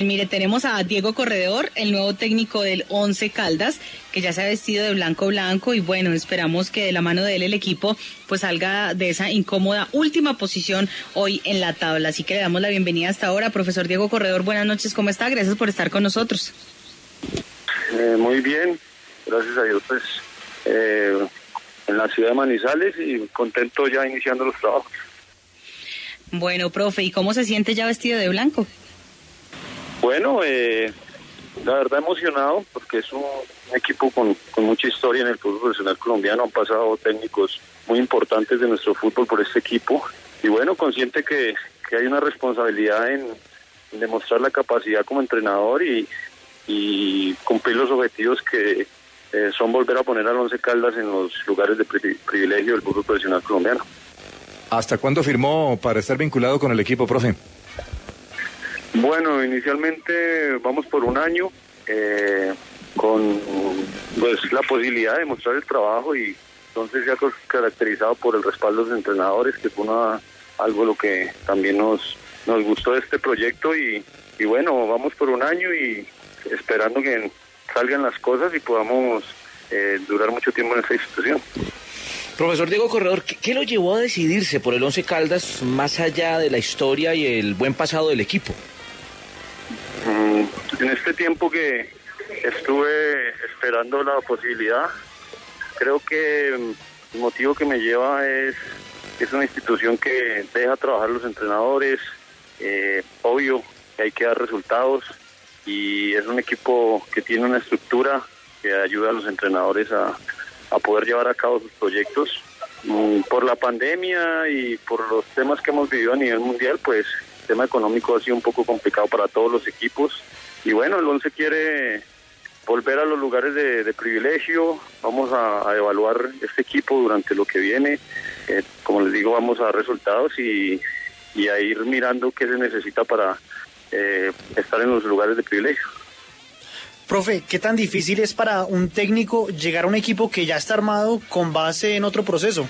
Mire, tenemos a Diego Corredor, el nuevo técnico del Once Caldas, que ya se ha vestido de blanco blanco y bueno, esperamos que de la mano de él el equipo pues salga de esa incómoda última posición hoy en la tabla. Así que le damos la bienvenida hasta ahora. Profesor Diego Corredor, buenas noches, ¿cómo está? Gracias por estar con nosotros. Eh, muy bien, gracias a Dios, pues eh, en la ciudad de Manizales y contento ya iniciando los trabajos. Bueno, profe, ¿y cómo se siente ya vestido de blanco? Bueno, eh, la verdad emocionado porque es un, equipo con, mucha historia en el fútbol profesional colombiano. Han pasado técnicos muy importantes de nuestro fútbol por este equipo. Y bueno, consciente que, hay una responsabilidad en, demostrar la capacidad como entrenador y, cumplir los objetivos que eh, son volver a poner al Once Caldas en los lugares de privilegio del fútbol profesional colombiano. ¿Hasta cuándo firmó para estar vinculado con el equipo, profe? Bueno, inicialmente vamos por un año eh, con pues la posibilidad de mostrar el trabajo y entonces se ha caracterizado por el respaldo de los entrenadores, que fue una, algo lo que también nos, nos gustó de este proyecto y, y bueno, vamos por un año y esperando que salgan las cosas y podamos eh, durar mucho tiempo en esta institución. Profesor Diego Corredor, ¿qué, lo llevó a decidirse por el Once Caldas más allá de la historia y el buen pasado del equipo? En este tiempo que estuve esperando la posibilidad, creo que el motivo que me lleva es que es una institución que deja trabajar los entrenadores, eh, obvio que hay que dar resultados y es un equipo que tiene una estructura que ayuda a los entrenadores a, poder llevar a cabo sus proyectos. Mm, por la pandemia y por los temas que hemos vivido a nivel mundial, pues tema económico ha sido un poco complicado para todos los equipos y bueno, el once quiere volver a los lugares de, privilegio, vamos a, evaluar este equipo durante lo que viene, eh, como les digo, vamos a dar resultados y, a ir mirando qué se necesita para eh, estar en los lugares de privilegio. Profe, ¿qué tan difícil es para un técnico llegar a un equipo que ya está armado con base en otro proceso?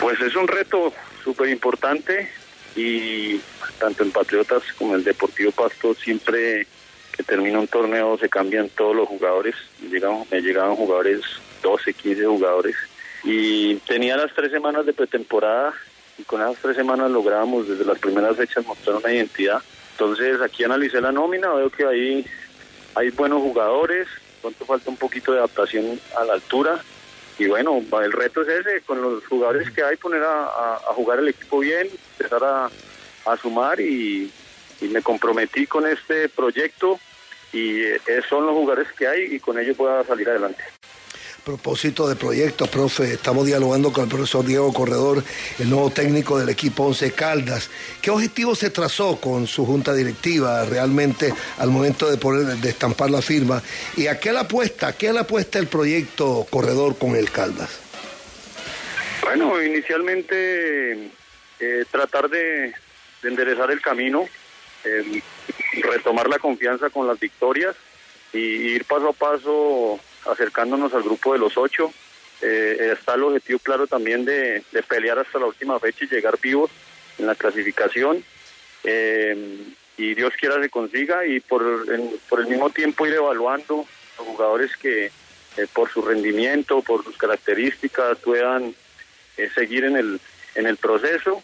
Pues es un reto súper importante y tanto en Patriotas como en el Deportivo Pasto siempre que termina un torneo se cambian todos los jugadores, llegaban, me llegaban jugadores, 12, 15 jugadores. Y tenía las tres semanas de pretemporada y con esas tres semanas lográbamos desde las primeras fechas mostrar una identidad. Entonces aquí analicé la nómina, veo que ahí hay buenos jugadores, pronto falta un poquito de adaptación a la altura y bueno, el reto es ese, con los jugadores que hay, poner a, jugar el equipo bien, empezar a, sumar y, me comprometí con este proyecto y eh, son los jugadores que hay y con ellos pueda salir adelante propósito de proyectos, profe, estamos dialogando con el profesor Diego Corredor, el nuevo técnico del equipo Once Caldas. ¿Qué objetivo se trazó con su junta directiva realmente al momento de poner, de estampar la firma? ¿Y a qué le apuesta? ¿Qué le apuesta el proyecto Corredor con el Caldas? Bueno, inicialmente eh, tratar de, enderezar el camino, retomar la confianza con las victorias y ir paso a paso acercándonos al grupo de los ocho. Eh, está el objetivo claro también de, pelear hasta la última fecha y llegar vivos en la clasificación. Eh, y Dios quiera se consiga y por, por el mismo tiempo ir evaluando los jugadores que eh, por su rendimiento, por sus características puedan seguir en el, en el proceso,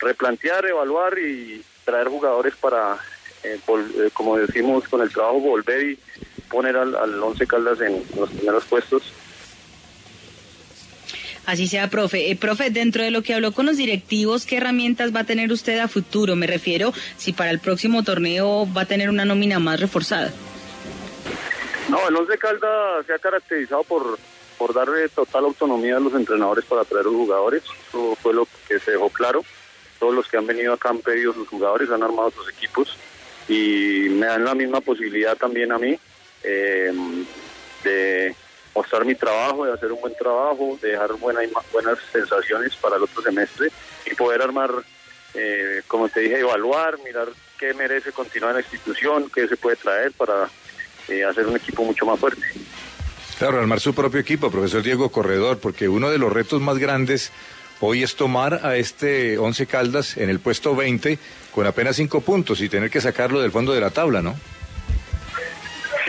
replantear, evaluar y traer jugadores para, como decimos con el trabajo, volver y poner al, al Once Caldas en los primeros puestos. Así sea, profe. Eh, profe, dentro de lo que habló con los directivos, ¿qué herramientas va a tener usted a futuro? Me refiero si para el próximo torneo va a tener una nómina más reforzada. No, el Once Caldas se ha caracterizado por, por darle total autonomía a los entrenadores para traer los jugadores. Eso fue lo que se dejó claro. Todos los que han venido acá han pedido sus jugadores, han armado sus equipos y me dan la misma posibilidad también a mí eh, de mostrar mi trabajo, de hacer un buen trabajo, de dejar buenas buenas sensaciones para el otro semestre y poder armar, eh, como te dije, evaluar, mirar qué merece continuar en la institución, qué se puede traer para eh, hacer un equipo mucho más fuerte. Claro, armar su propio equipo, profesor Diego Corredor, porque uno de los retos más grandes hoy es tomar a este Once Caldas en el puesto 20 con apenas cinco puntos y tener que sacarlo del fondo de la tabla, ¿no?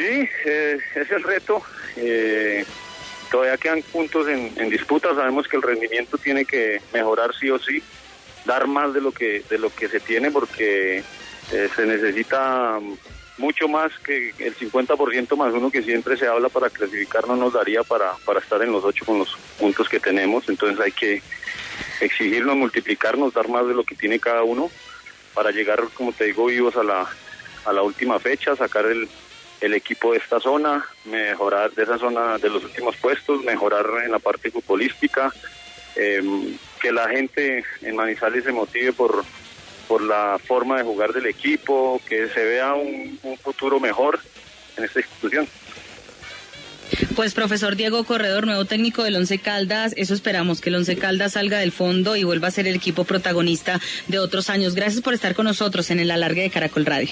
Sí, eh, es el reto. Eh, todavía quedan puntos en, disputa. Sabemos que el rendimiento tiene que mejorar sí o sí, dar más de lo que de lo que se tiene, porque eh, se necesita mucho más que el 50% más uno que siempre se habla para clasificar no nos daría para, para estar en los ocho con los puntos que tenemos. Entonces hay que exigirnos, multiplicarnos, dar más de lo que tiene cada uno para llegar, como te digo, vivos a la, a la última fecha, sacar el, el equipo de esta zona, mejorar de esa zona de los últimos puestos, mejorar en la parte futbolística, em, que la gente en Manizales se motive por, por la forma de jugar del equipo, que se vea un, futuro mejor en esta institución. Pues profesor Diego Corredor, nuevo técnico del Once Caldas, eso esperamos, que el Once Caldas salga del fondo y vuelva a ser el equipo protagonista de otros años. Gracias por estar con nosotros en el alargue de Caracol Radio.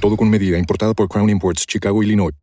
Todo con medida, importada por Crown Imports, Chicago, Illinois.